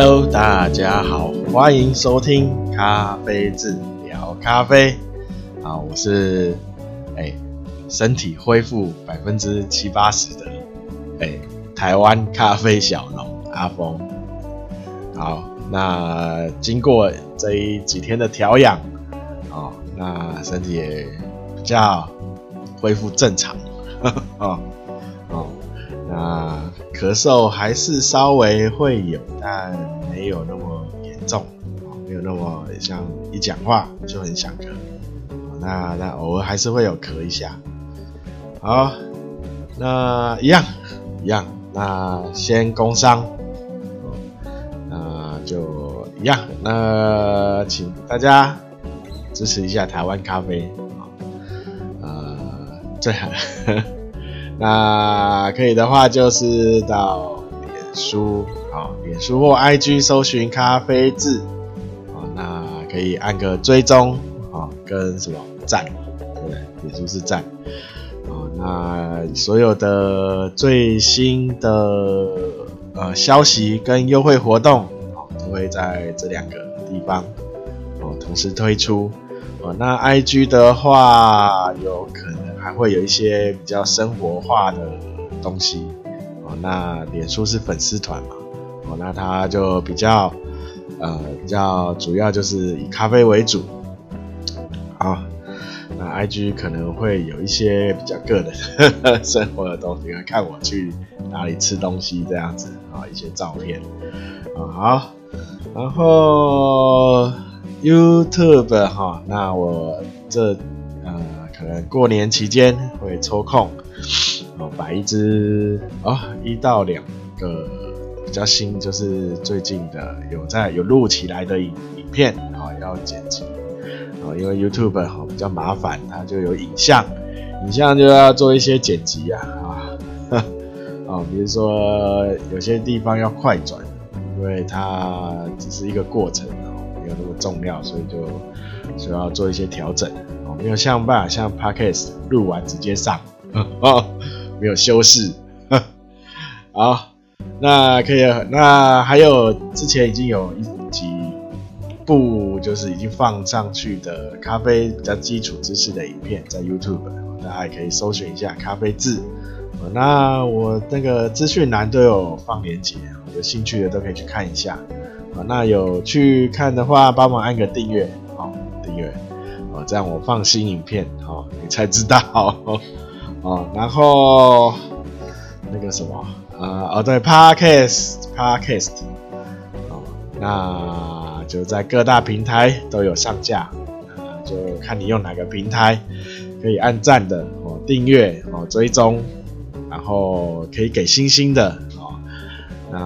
Hello，大家好，欢迎收听咖啡志聊咖啡。啊，我是哎、身体恢复百分之七八十的哎、台湾咖啡小农阿峰。好，那经过这几天的调养，哦，那身体也比较恢复正常。哦哦，那。咳嗽还是稍微会有，但没有那么严重，没有那么像一讲话就很想咳。那那偶尔还是会有咳一下。好，那一样一样，那先工商，那就一样。那请大家支持一下台湾咖啡啊，呃，最好。那可以的话，就是到脸书啊，脸书或 IG 搜寻咖啡志啊，那可以按个追踪啊，跟什么赞，对？脸书是赞啊，那所有的最新的呃消息跟优惠活动啊，都会在这两个地方哦同时推出哦。那 IG 的话，有可能。还会有一些比较生活化的东西哦。那脸书是粉丝团嘛？哦，那它就比较呃比较主要就是以咖啡为主。好，那 IG 可能会有一些比较个人呵呵 生活的东西，看我去哪里吃东西这样子啊，一些照片啊。好，然后 YouTube 哈，那我这。可能过年期间会抽空，哦，把一支哦一到两个比较新，就是最近的有在有录起来的影影片，啊，要剪辑，啊，因为 YouTube 哈比较麻烦，它就有影像，影像就要做一些剪辑啊，啊，啊，比如说有些地方要快转，因为它只是一个过程，没有那么重要，所以就需要做一些调整。没有像办法像 Podcast 录完直接上，哦，没有修饰，好，那可以，那还有之前已经有一几部就是已经放上去的咖啡比较基础知识的影片在 YouTube，大家可以搜寻一下咖啡字，那我那个资讯栏都有放链接，有兴趣的都可以去看一下，那有去看的话，帮忙按个，订阅。这样我放新影片，哦，你才知道，哦，然后那个什么，呃，哦，对，Podcast，Podcast，哦，那就在各大平台都有上架，呃，就看你用哪个平台，可以按赞的，哦，订阅，哦，追踪，然后可以给星星的，哦，那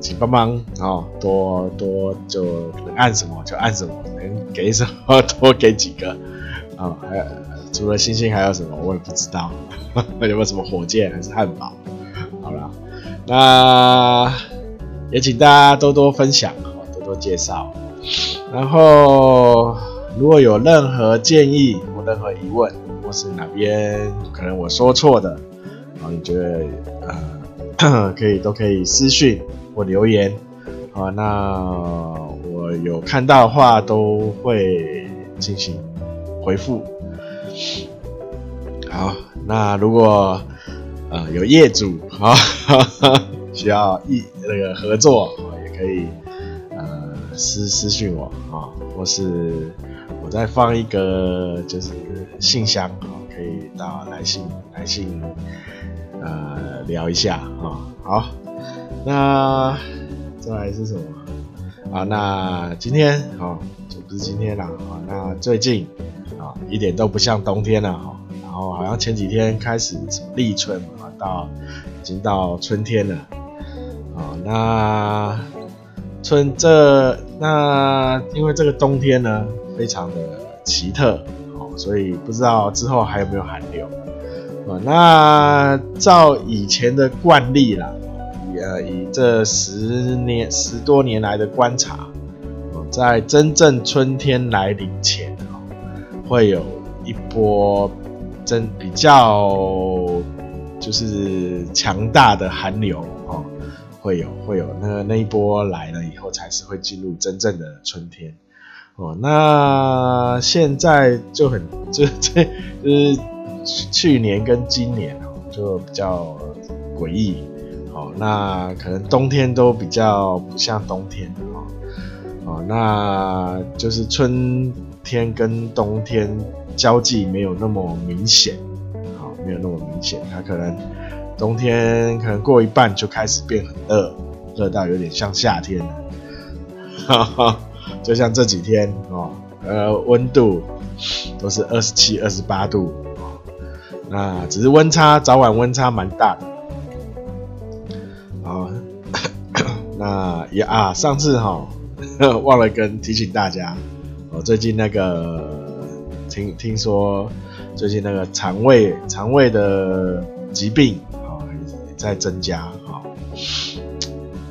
请帮忙，哦，多多就能按什么就按什么。能给什么 多给几个啊、还有除了星星还有什么？我也不知道，有没有什么火箭还是汉堡？好了，那也请大家多多分享，多多介绍。然后如果有任何建议或任何疑问，或是哪边可能我说错的，然后你觉得呃 可以都可以私讯留言。好，那我。有看到的话都会进行回复。好，那如果呃有业主啊 需要一那个合作，也可以呃私私信我啊，或是我再放一个就是信箱啊，可以到来信来信呃聊一下啊。好，那再来是什么？啊，那今天啊，就不是今天了啊。那最近啊，一点都不像冬天了哈。然后好像前几天开始什么立春啊，到已经到春天了。啊，那春这那因为这个冬天呢，非常的奇特哦，所以不知道之后还有没有寒流啊。那照以前的惯例啦。呃，以这十年十多年来的观察，在真正春天来临前，会有一波真比较就是强大的寒流哦，会有会有那那一波来了以后，才是会进入真正的春天。哦，那现在就很就这 就是去年跟今年哦，就比较诡异。哦，那可能冬天都比较不像冬天哦。哦，那就是春天跟冬天交际没有那么明显。好，没有那么明显，它可能冬天可能过一半就开始变很热，热到有点像夏天了。哈哈。就像这几天哦，呃，温度都是二十七、二十八度，那只是温差早晚温差蛮大的那也啊，上次哈、忘了跟提醒大家，哦，最近那个听听说最近那个肠胃肠胃的疾病啊也在增加啊。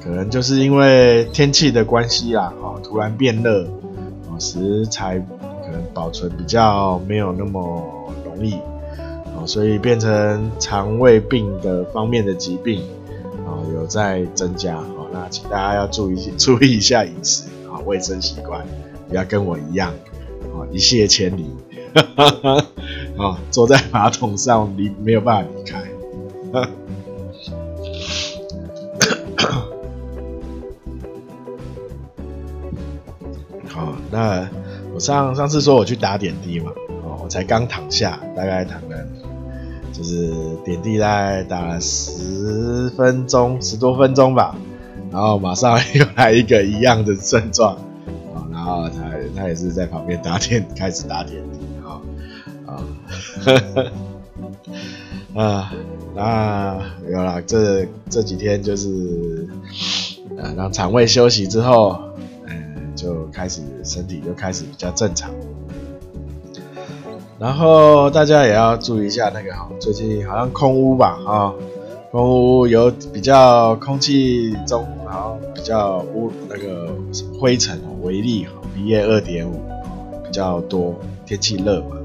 可能就是因为天气的关系啦，哦，突然变热，哦，食材可能保存比较没有那么容易，哦，所以变成肠胃病的方面的疾病，哦，有在增加，那请大家要注意 注意一下饮食，啊，卫生习惯，不要跟我一样，啊，一泻千里，哈哈哈，哦，坐在马桶上离没有办法离开，好那我上上次说我去打点滴嘛，哦，我才刚躺下，大概躺了，就是点滴大概打了十分钟，十多分钟吧，然后马上又来一个一样的症状，啊，然后他他也是在旁边打点，开始打点滴，啊啊，啊，那有了，这这几天就是，呃，让肠胃休息之后。嗯就开始身体就开始比较正常，然后大家也要注意一下那个哈，最近好像空屋吧啊，空屋有比较空气中好像比较污那个灰尘微粒哈，PM 二点五比较多，天气热嘛，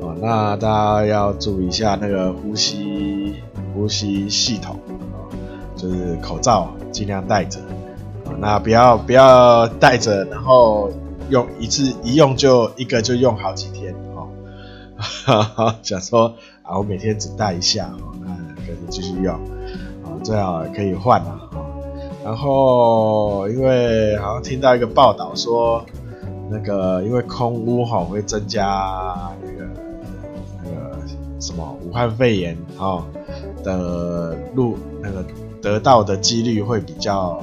哦，那大家要注意一下那个呼吸呼吸系统啊，就是口罩尽量戴着。那不要不要戴着，然后用一次一用就一个就用好几天哦。哈哈，想说啊，我每天只戴一下哦，那可以继续用啊，最好可以换了。然后因为好像听到一个报道说，那个因为空屋哈会增加那个那个什么武汉肺炎哈的路那个得到的几率会比较。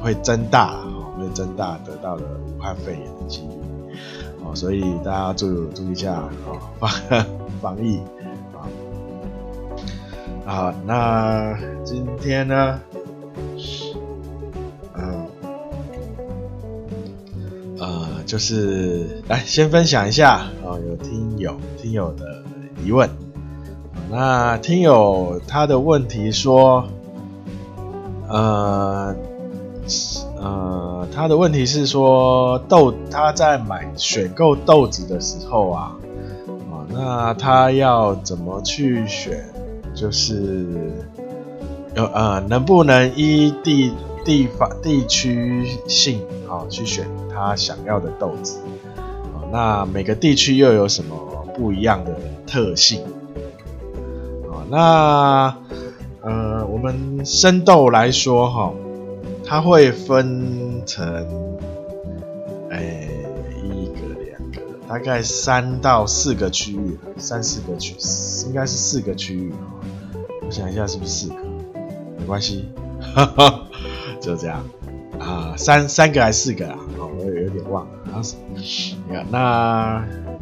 会增大，会增大得到了武汉肺炎的几率，哦，所以大家注注意一下，哦，防 防疫，啊，好，那今天呢，就是来先分享一下，哦，有听友听友的疑问，那听友他的问题说，呃。呃，他的问题是说豆他在买选购豆子的时候啊，啊，那他要怎么去选？就是呃呃，能不能依地地方地区性好去选他想要的豆子？那每个地区又有什么不一样的特性？啊，那呃，我们生豆来说哈。它会分成，哎，一个、两个，大概三到四个区域，三四个区，应该是四个区域。我想一下，是不是四个？没关系，哈哈，就这样啊，三三个还是四个啊？哦，我也有点忘了。然后，那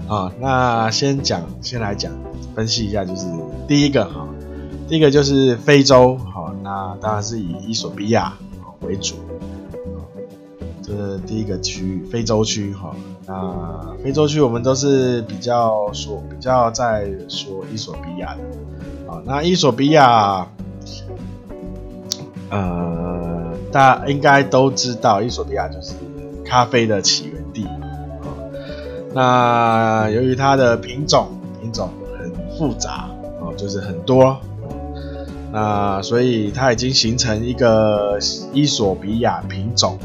啊，那先讲，先来讲，分析一下，就是第一个哈，第一个就是非洲，好，那当然是以伊索比亚。为主，这是第一个区域，非洲区哈。那非洲区我们都是比较说，比较在说伊索比亚的啊。那伊索比亚，呃，大家应该都知道，伊索比亚就是咖啡的起源地。那由于它的品种品种很复杂哦，就是很多。那所以它已经形成一个伊索比亚品种，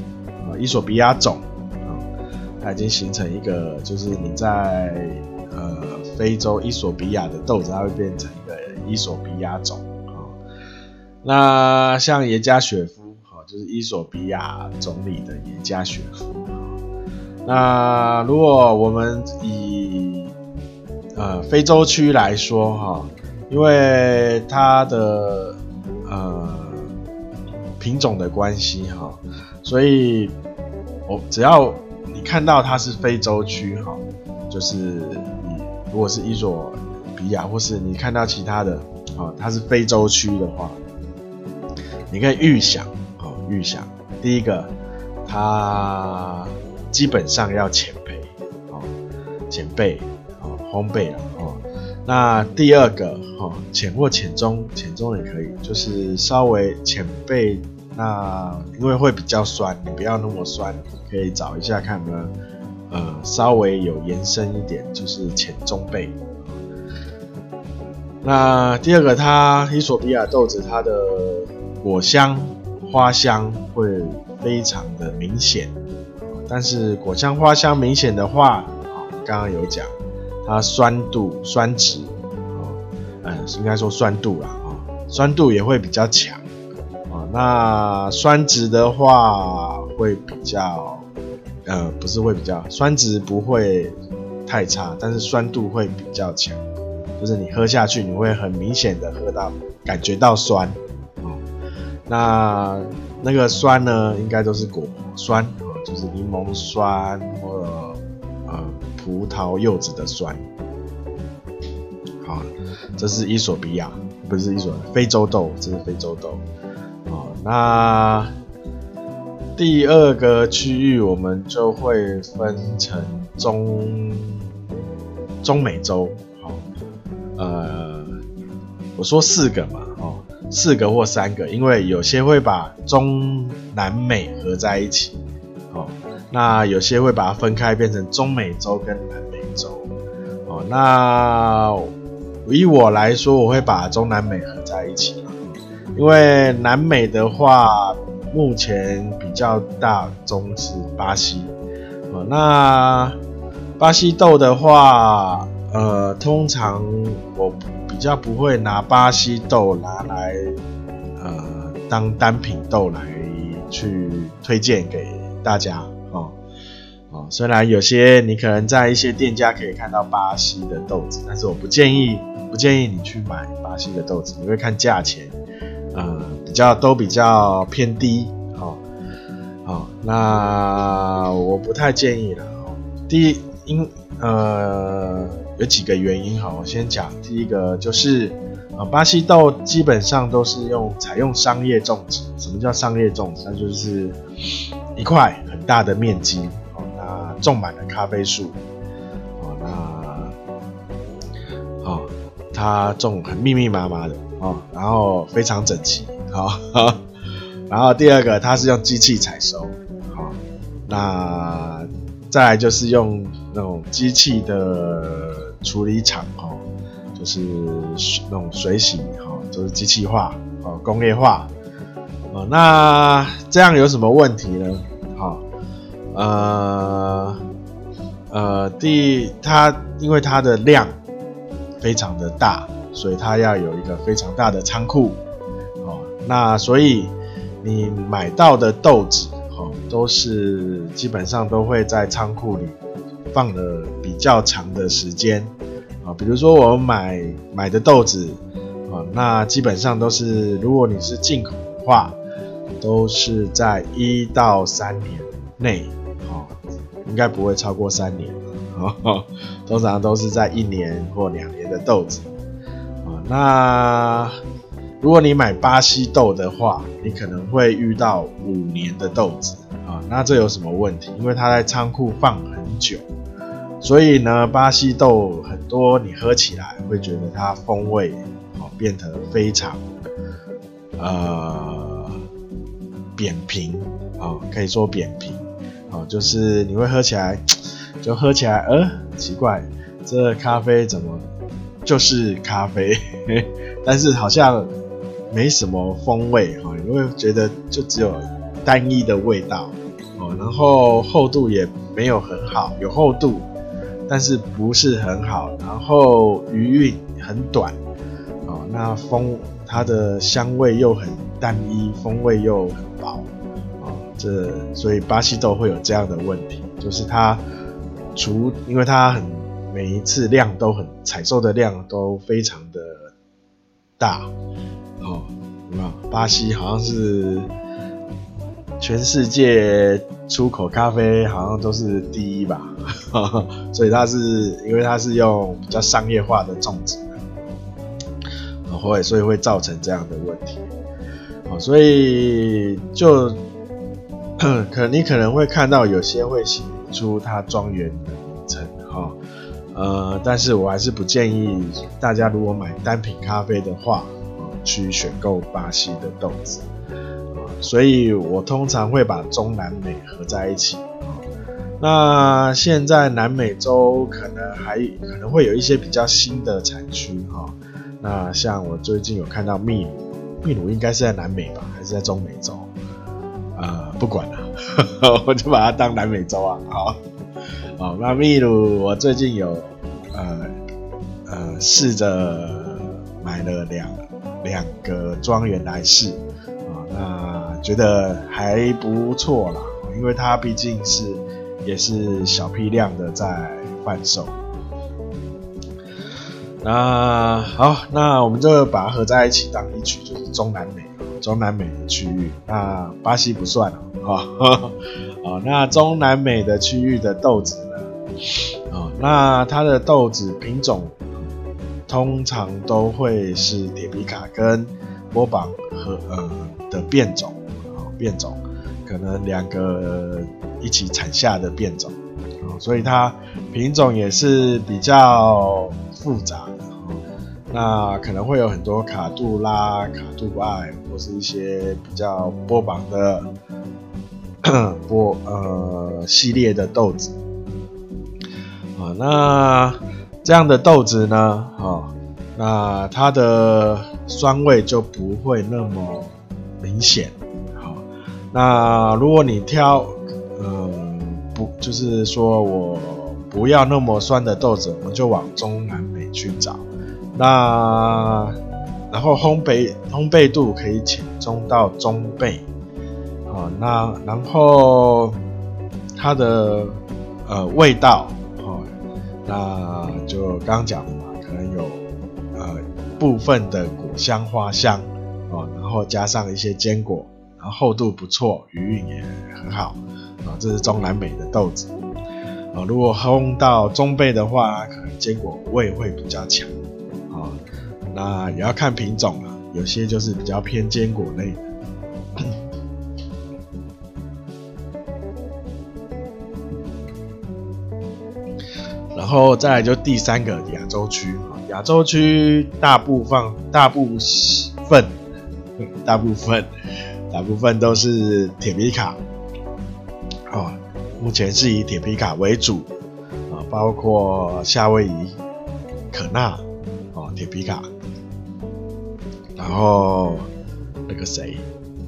伊索比亚种，它已经形成一个，就是你在呃非洲伊索比亚的豆子，它会变成一个伊索比亚种。那像耶加雪夫，就是伊索比亚总理的耶加雪夫。那如果我们以呃非洲区来说，哈。因为它的呃品种的关系哈，所以我只要你看到它是非洲区哈，就是你如果是伊索比亚或是你看到其他的啊，它是非洲区的话，你可以预想，预想第一个它基本上要浅焙啊，浅焙啊，烘焙了啊。那第二个哈，浅或浅中，浅中也可以，就是稍微浅焙。那因为会比较酸，你不要那么酸，可以找一下看呢，呃，稍微有延伸一点，就是浅中焙。那第二个，它伊索比亚豆子，它的果香、花香会非常的明显。但是果香、花香明显的话，刚刚有讲。它酸度、酸质，哦，嗯，应该说酸度啦，啊，酸度也会比较强，啊，那酸值的话会比较，呃，不是会比较，酸值不会太差，但是酸度会比较强，就是你喝下去，你会很明显的喝到，感觉到酸，那那个酸呢，应该都是果酸，就是柠檬酸或者，呃。葡萄柚子的酸，好，这是伊索比亚，不是伊索，非洲豆，这是非洲豆。好，那第二个区域我们就会分成中中美洲，好，呃，我说四个嘛，四个或三个，因为有些会把中南美合在一起，哦。那有些会把它分开，变成中美洲跟南美洲。哦，那以我来说，我会把中南美合在一起，因为南美的话，目前比较大宗是巴西。哦，那巴西豆的话，呃，通常我比较不会拿巴西豆拿来，呃，当单品豆来去推荐给大家。哦哦，虽然有些你可能在一些店家可以看到巴西的豆子，但是我不建议，不建议你去买巴西的豆子，你会看价钱，呃，比较都比较偏低，哦，哦，那我不太建议了。哦，第一，因呃有几个原因哈，我先讲第一个就是，呃，巴西豆基本上都是用采用商业种植。什么叫商业种植？那就是一块很大的面积哦，那。种满了咖啡树，哦，那，哦，它种很密密麻麻的，哦，然后非常整齐，好，哦，然后第二个，它是用机器采收，好，那再来就是用那种机器的处理厂，哦，就是那种水洗，哈，哦，就是机器化，哦，工业化，哦，那这样有什么问题呢？呃呃，第它因为它的量非常的大，所以它要有一个非常大的仓库，哦，那所以你买到的豆子，哦，都是基本上都会在仓库里放了比较长的时间，啊，比如说我买买的豆子，啊，那基本上都是如果你是进口的话，都是在一到三年内啊。应该不会超过三年，通常都是在一年或两年的豆子，啊，那如果你买巴西豆的话，你可能会遇到五年的豆子，啊，那这有什么问题？因为它在仓库放很久，所以呢，巴西豆很多你喝起来会觉得它风味哦变得非常呃扁平，啊，可以说扁平。哦，就是你会喝起来，就喝起来，呃，奇怪，这咖啡怎么就是咖啡？但是好像没什么风味哈，你会觉得就只有单一的味道哦，然后厚度也没有很好，有厚度，但是不是很好，然后余韵很短哦，那风它的香味又很单一，风味又很薄啊，这所以巴西豆会有这样的问题，就是它除因为它很每一次量都很采收的量都非常的大。哦，有没有？巴西好像是全世界出口咖啡好像都是第一吧，所以它是因为它是用比较商业化的种植，会所以会造成这样的问题。哦，所以就 可你可能会看到有些会写出它庄园的名称，哈，呃，但是我还是不建议大家如果买单品咖啡的话。去选购巴西的豆子，所以我通常会把中南美合在一起。那现在南美洲可能还可能会有一些比较新的产区哈。那像我最近有看到秘鲁，秘鲁应该是在南美吧，还是在中美洲？呃，不管了，我就把它当南美洲啊。好，好，那秘鲁我最近有呃呃试着买了两。两个庄园来试啊，那觉得还不错啦，因为它毕竟是也是小批量的在贩售。那好，那我们就把它合在一起当一曲，就是中南美，中南美的区域。那巴西不算了啊，啊，那中南美的区域的豆子呢？啊，那它的豆子品种。通常都会是铁皮卡跟波榜和呃的变种，变种可能两个一起产下的变种，所以它品种也是比较复杂的。那可能会有很多卡杜拉、卡杜艾或是一些比较波榜的 波呃系列的豆子啊，那。这样的豆子呢，哦，那它的酸味就不会那么明显，那如果你挑，嗯，不，就是说我不要那么酸的豆子，我们就往中南美去找，那然后烘焙烘焙度可以浅中到中焙，啊，那然后它的呃味道。哦那就刚刚讲的嘛，可能有呃部分的果香花香哦，然后加上一些坚果，然后厚度不错，余韵也很好啊。这是中南美的豆子啊。如果烘到中焙的话，可能坚果味会比较强啊。那也要看品种了，有些就是比较偏坚果类的。然后再来就第三个亚洲区啊，亚洲区大部分大部分大部分大部分都是铁皮卡，哦，目前是以铁皮卡为主啊，包括夏威夷、可纳哦，铁皮卡，然后那个谁，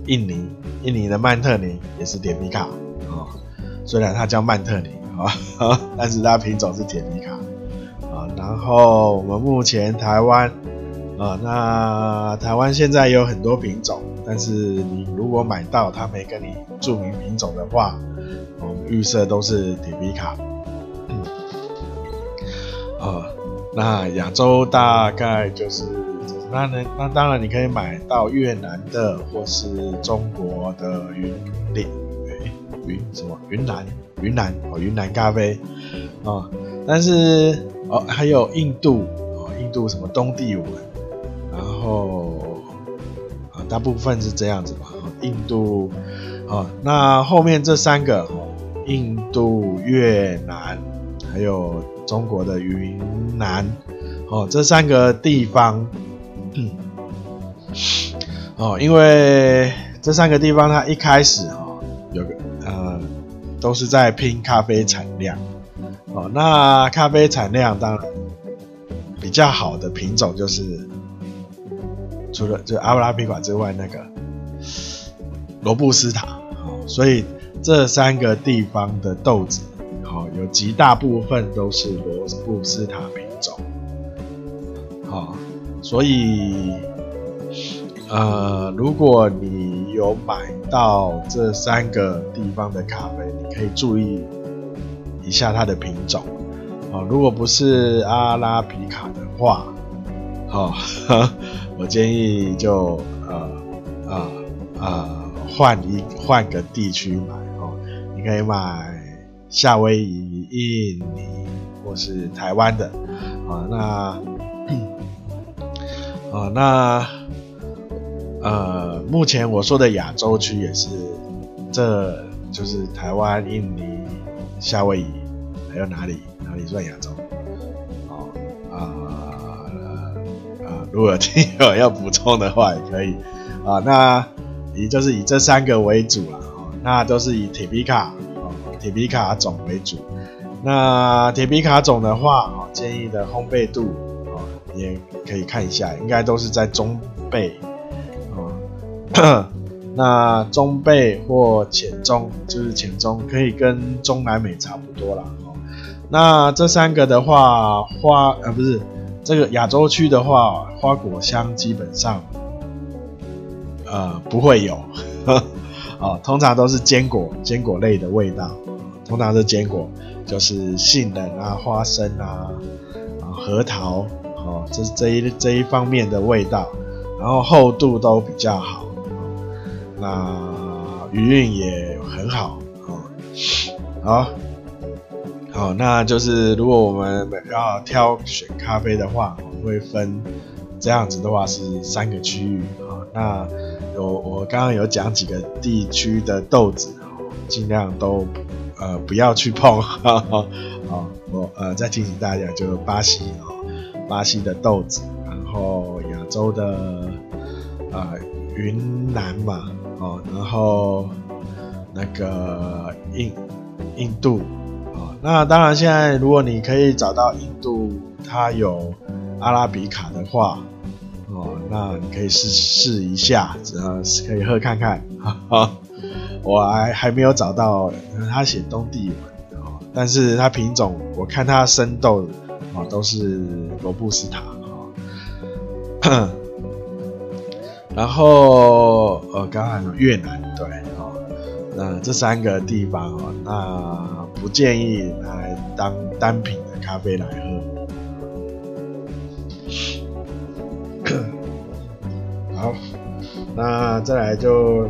印尼印尼的曼特宁也是铁皮卡啊，虽然它叫曼特宁。啊，但是它品种是铁皮卡啊。然后我们目前台湾啊，那台湾现在有很多品种，但是你如果买到它没跟你注明品种的话，我们预设都是铁皮卡。嗯，啊，那亚洲大概就是，那呢，那当然你可以买到越南的或是中国的云岭，云什么云南。云南哦，云南咖啡啊、但是哦，还有印度哦，印度什么东帝汶，然后啊，大部分是这样子吧。印度啊、那后面这三个，印度、越南，还有中国的云南哦，这三个地方，嗯，哦，因为这三个地方它一开始哦，有个呃。都是在拼咖啡产量，哦，那咖啡产量当然比较好的品种就是除了就阿拉比卡之外，那个罗布斯塔，好，所以这三个地方的豆子，好，有极大部分都是罗布斯塔品种，好，所以呃，如果你有买到这三个地方的咖啡，你可以注意一下它的品种。哦，如果不是阿拉比卡的话，哦，我建议就呃呃呃换一换个地区买哦，你可以买夏威夷、印尼或是台湾的，啊，那，啊，那，呃，目前我说的亚洲区也是，这就是台湾、印尼、夏威夷，还有哪里？哪里算亚洲？如果听友要补充的话，也可以啊。那以就是以这三个为主了，啊，那都是以铁皮卡哦，铁皮卡种为主。那铁皮卡种的话，哦，建议的烘焙度哦，也可以看一下，应该都是在中焙哦。那中焙或浅中，就是浅中，可以跟中南美差不多啦。那这三个的话，花呃不是这个亚洲区的话，花果香基本上呃不会有，呵 哦，通常都是坚果坚果类的味道，通常是坚果，就是杏仁啊、花生啊、啊核桃，哦，这这一这一方面的味道，然后厚度都比较好，那余韵也很好，哦，好。好，那就是如果我们要挑选咖啡的话，我会分这样子的话是三个区域啊。那有我刚刚有讲几个地区的豆子，尽量都呃不要去碰。啊，我呃再提醒大家，就是巴西啊，巴西的豆子，然后亚洲的啊云南嘛，哦，然后那个印印度。那当然，现在如果你可以找到印度，它有阿拉比卡的话，哦，那你可以试试一下，只要是可以喝看看。哈哈，我还还没有找到，他写东帝汶，哦，但是它品种，我看它生豆，哦，都是罗布斯塔，哦，然后呃，刚刚有越南，对，那这三个地方，哦，那。不建议拿来当单品的咖啡来喝。好，那再来就，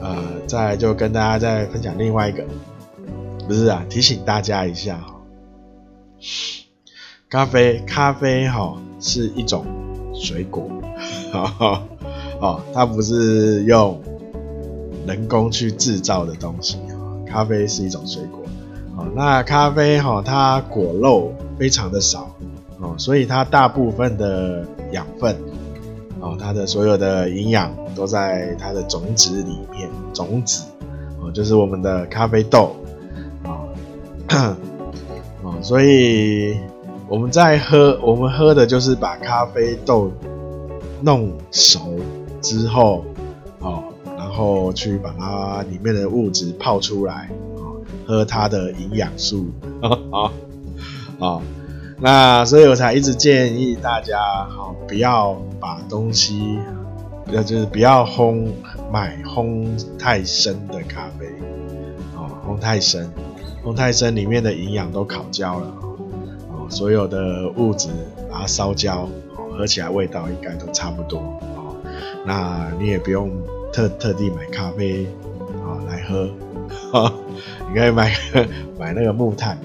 呃，再来就跟大家再分享另外一个，不是啊，提醒大家一下哈，咖啡，咖啡哈是一种水果，哈 哈哦，它不是用。人工去制造的东西，咖啡是一种水果，哦那咖啡哈，它果肉非常的少，哦，所以它大部分的养分，哦，它的所有的营养都在它的种子里面，种子，哦，就是我们的咖啡豆，哦，所以我们在喝，我们喝的就是把咖啡豆弄熟之后，哦。然后去把它里面的物质泡出来，喝它的营养素，啊，那所以我才一直建议大家，好，不要把东西，要就是不要烘，买烘太深的咖啡，哦，烘太深，烘太深里面的营养都烤焦了，哦，所有的物质把它烧焦，喝起来味道应该都差不多，那你也不用。特特地买咖啡啊来喝，哈，你可以买买那个木炭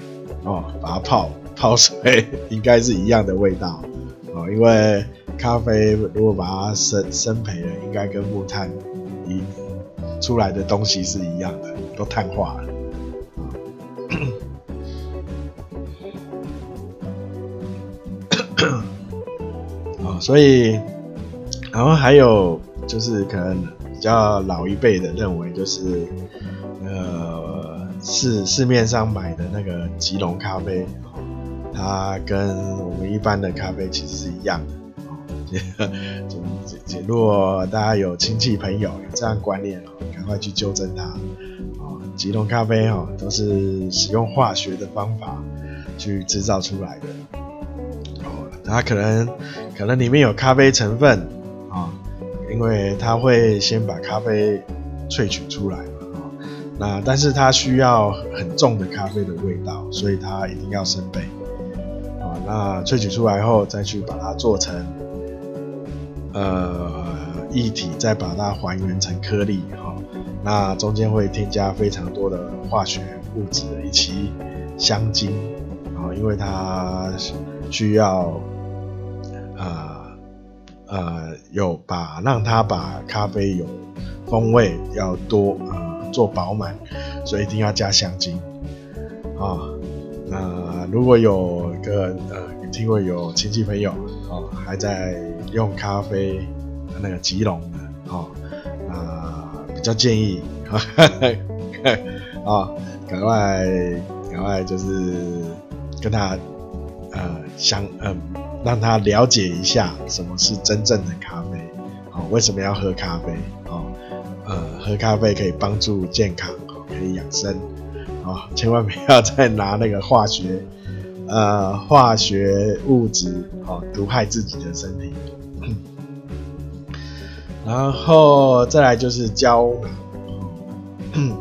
哦，把它泡泡水，应该是一样的味道哦。因为咖啡如果把它生生培了，应该跟木炭一出来的东西是一样的，都碳化了啊。所以然后还有就是可能。比较老一辈的认为，就是呃市市面上买的那个吉隆咖啡，它跟我们一般的咖啡其实是一样的。如果大家有亲戚朋友有这样观念哦，赶快去纠正它。即溶咖啡哈都是使用化学的方法去制造出来的。哦，它可能可能里面有咖啡成分，因为它会先把咖啡萃取出来嘛。那但是它需要很重的咖啡的味道，所以它一定要生焙。啊，那萃取出来后，再去把它做成呃液体，再把它还原成颗粒哈。那中间会添加非常多的化学物质以及香精啊，因为它需要呃呃有把让它把咖啡有风味要多啊。做饱满，所以一定要加香精啊。那如果有个呃，听过有亲戚朋友哦，还在用咖啡那个吉隆的哦，啊，比较建议 啊，赶快赶快就是跟他呃相嗯，让他了解一下什么是真正的咖啡，哦，为什么要喝咖啡，哦。呃，喝咖啡可以帮助健康，可以养生，啊，千万不要再拿那个化学，呃，化学物质，哦，毒害自己的身体。然后再来就是胶囊，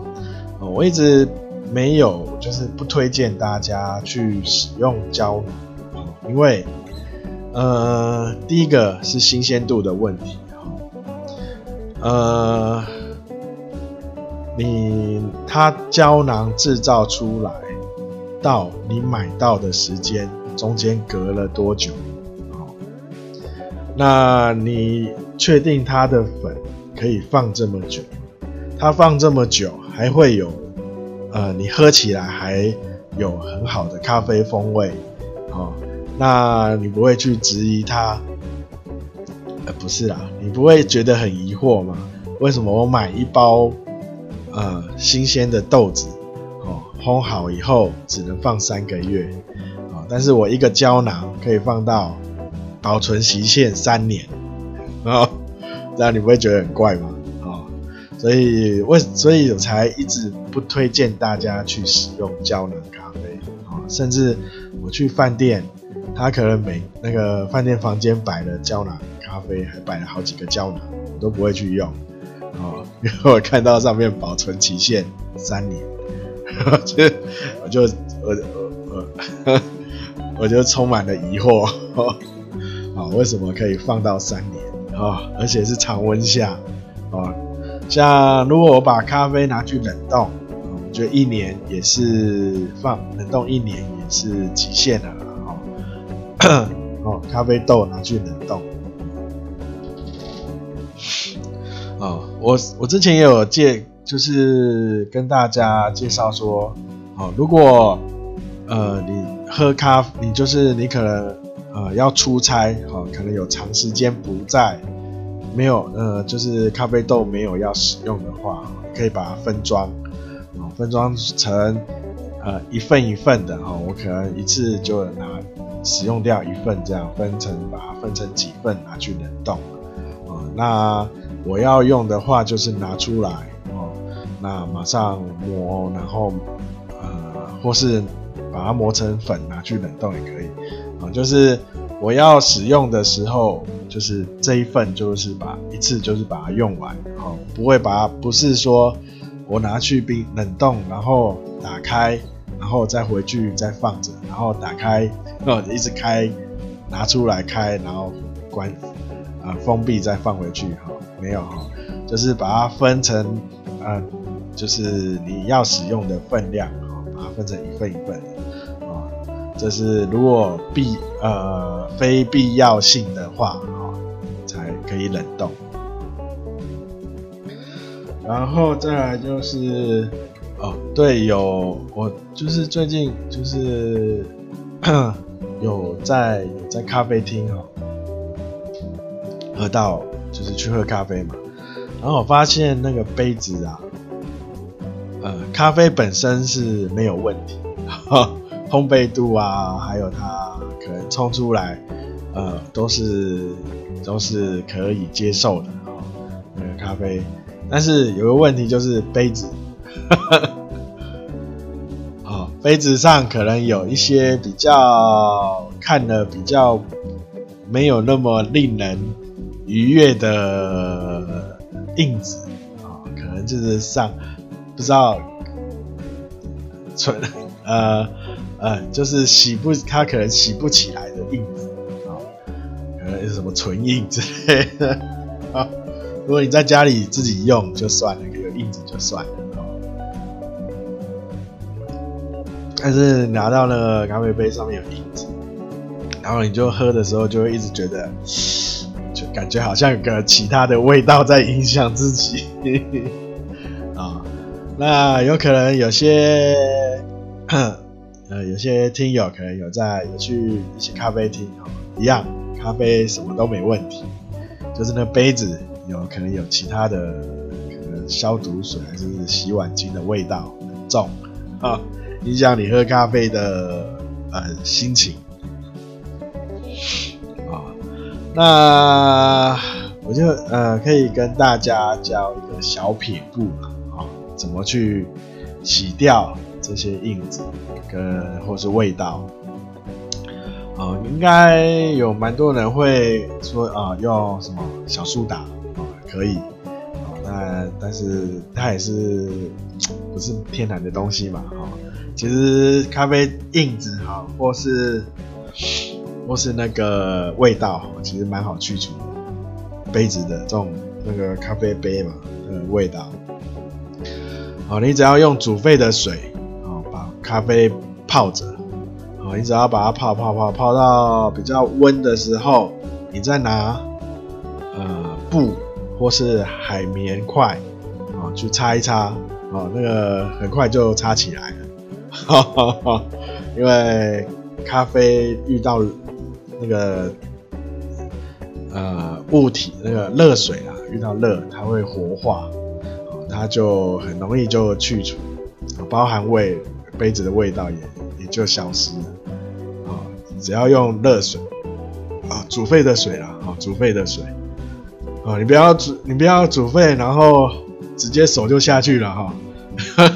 我一直没有，就是不推荐大家去使用胶囊，因为，呃，第一个是新鲜度的问题哈。呃，你它胶囊制造出来到你买到的时间中间隔了多久？那你确定它的粉可以放这么久？它放这么久还会有呃，你喝起来还有很好的咖啡风味哦？那你不会去质疑它？呃，不是啦，你不会觉得很疑惑吗？为什么我买一包呃新鲜的豆子，哦，烘好以后只能放三个月，哦，但是我一个胶囊可以放到保存期限三年，哦，这样你不会觉得很怪吗？哦，所以为所以我才一直不推荐大家去使用胶囊咖啡，哦，甚至我去饭店，他可能每那个饭店房间摆了胶囊。咖啡还摆了好几个胶囊，我都不会去用，哦，因为我看到上面保存期限三年，我就我就我我 我就充满了疑惑，啊、哦，为什么可以放到三年啊、哦？而且是常温下，啊、哦，像如果我把咖啡拿去冷冻，我觉得一年也是放冷冻一年也是极限了，哦，哦，咖啡豆拿去冷冻。哦，我我之前也有介，就是跟大家介绍说，哦，如果呃你喝咖，你就是你可能呃要出差，哦，可能有长时间不在，没有呃就是咖啡豆没有要使用的话，可以把它分装，哦，分装成呃一份一份的，哈、哦，我可能一次就拿使用掉一份，这样分成把它分成几份拿去冷冻，哦，那。我要用的话，就是拿出来哦，那马上磨，然后呃，或是把它磨成粉拿去冷冻也可以啊。就是我要使用的时候，就是这一份就是把一次就是把它用完哦，不会把它不是说我拿去冰冷冻，然后打开，然后再回去再放着，然后打开哦一直开，拿出来开，然后关啊、呃、封闭再放回去哈。没有哈，就是把它分成，呃，就是你要使用的分量哈，把它分成一份一份的啊。这是如果必呃非必要性的话啊，才可以冷冻。然后再来就是哦，对，有我就是最近就是 有在有在咖啡厅哦喝到。就是去喝咖啡嘛，然后我发现那个杯子啊，呃，咖啡本身是没有问题，烘焙度啊，还有它可能冲出来，呃，都是都是可以接受的啊、哦。那个咖啡，但是有个问题就是杯子，啊、哦，杯子上可能有一些比较看的比较没有那么令人愉悦的印子啊、哦，可能就是上不知道纯 呃。呃，就是洗不，它可能洗不起来的印子啊，可能是什么唇印之类的啊。如果你在家里自己用就算了，有印子就算了。但是拿到那个咖啡杯上面有印子，然后你就喝的时候就会一直觉得，就感觉好像有个其他的味道在影响自己啊。那有可能有些。呃，有些听友可能有在有去一些咖啡厅哦，一样咖啡什么都没问题，就是那杯子有可能有其他的可能消毒水还是洗碗精的味道很重啊，影响你喝咖啡的呃心情啊。那我就呃可以跟大家教一个小撇步啊，怎么去洗掉这些印子。跟或是味道，啊、应该有蛮多人会说啊、用什么小苏打、可以啊，那、但是它也是不是天然的东西嘛，哈、其实咖啡印子哈，或是或是那个味道，其实蛮好去除的，杯子的这种那个咖啡杯嘛，那个味道，好、你只要用煮沸的水。咖啡泡着，好，你只要把它泡泡泡泡到比较温的时候，你再拿呃布或是海绵块啊去擦一擦，啊，那个很快就擦起来了，哈哈哈，因为咖啡遇到那个呃物体那个热水啊，遇到热它会活化，它就很容易就去除，包含味。杯子的味道也也就消失了啊！只要用热水啊，煮沸的水啦，啊，煮沸的水啊，你不要煮，你不要煮沸，然后直接手就下去了哈，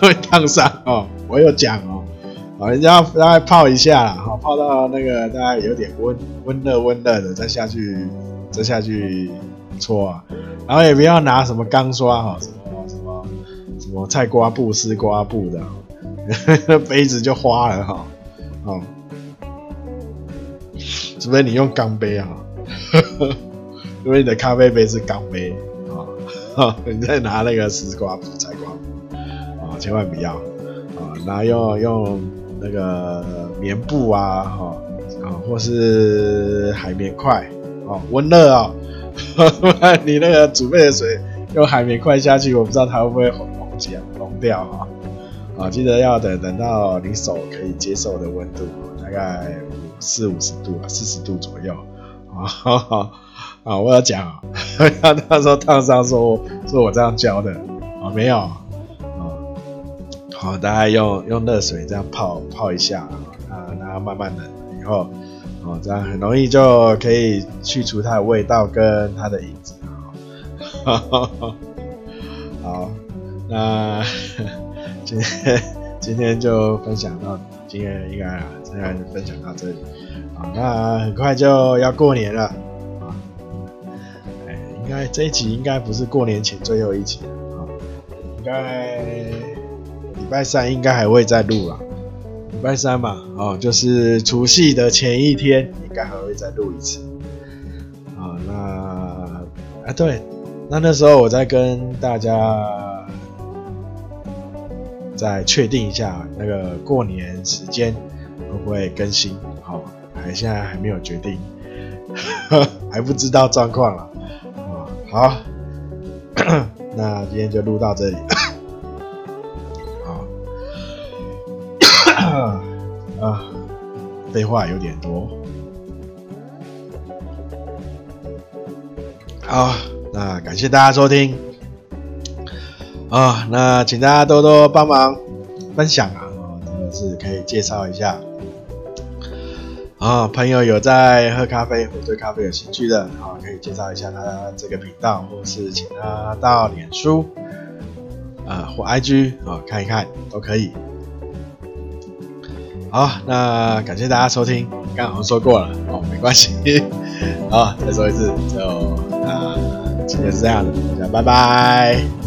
会烫伤哦。我有讲哦，啊，人家大概泡一下啦，哈，泡到那个大概有点温温热温热的，再下去再下去搓啊，然后也不要拿什么钢刷哈，什么什么什么菜瓜布、丝瓜布的。杯子就花了哈，哦，除非你用钢杯啊，因为你的咖啡杯是钢杯啊，你再拿那个丝瓜布、菜瓜布啊，千万不要啊，拿用用那个棉布啊，哈啊，或是海绵块哦，温热啊，你那个煮沸的水用海绵块下去，我不知道它会不会溶解溶掉啊。啊，记得要等等到你手可以接受的温度，大概四五十度啊，四十度左右。啊，啊，我要讲啊，他 他说烫伤，说说我这样教的。啊，没有。啊，好，大家用用热水这样泡泡一下啊，然后慢慢冷以后，哦，这样很容易就可以去除它的味道跟它的影子啊。好，那。今天今天就分享到，今天应该啊，现在分享到这里。啊，那很快就要过年了，应该这一集应该不是过年前最后一集了啊，应该礼拜三应该还会再录啊，礼拜三嘛，哦，就是除夕的前一天，应该还会再录一次啊，那啊对，那那时候我再跟大家。再确定一下那个过年时间会不会更新？好，还现在还没有决定，还不知道状况了。好，那今天就录到这里。好，啊，废话有点多。好，那感谢大家收听。啊、那请大家多多帮忙分享啊，真的是可以介绍一下啊，朋友有在喝咖啡或对咖啡有兴趣的，啊，可以介绍一下他这个频道，或是请他到脸书，啊，或 IG 啊看一看都可以。好，那感谢大家收听，刚好说过了，哦，没关系，好，再说一次，就啊，今天是这样的，大家拜拜。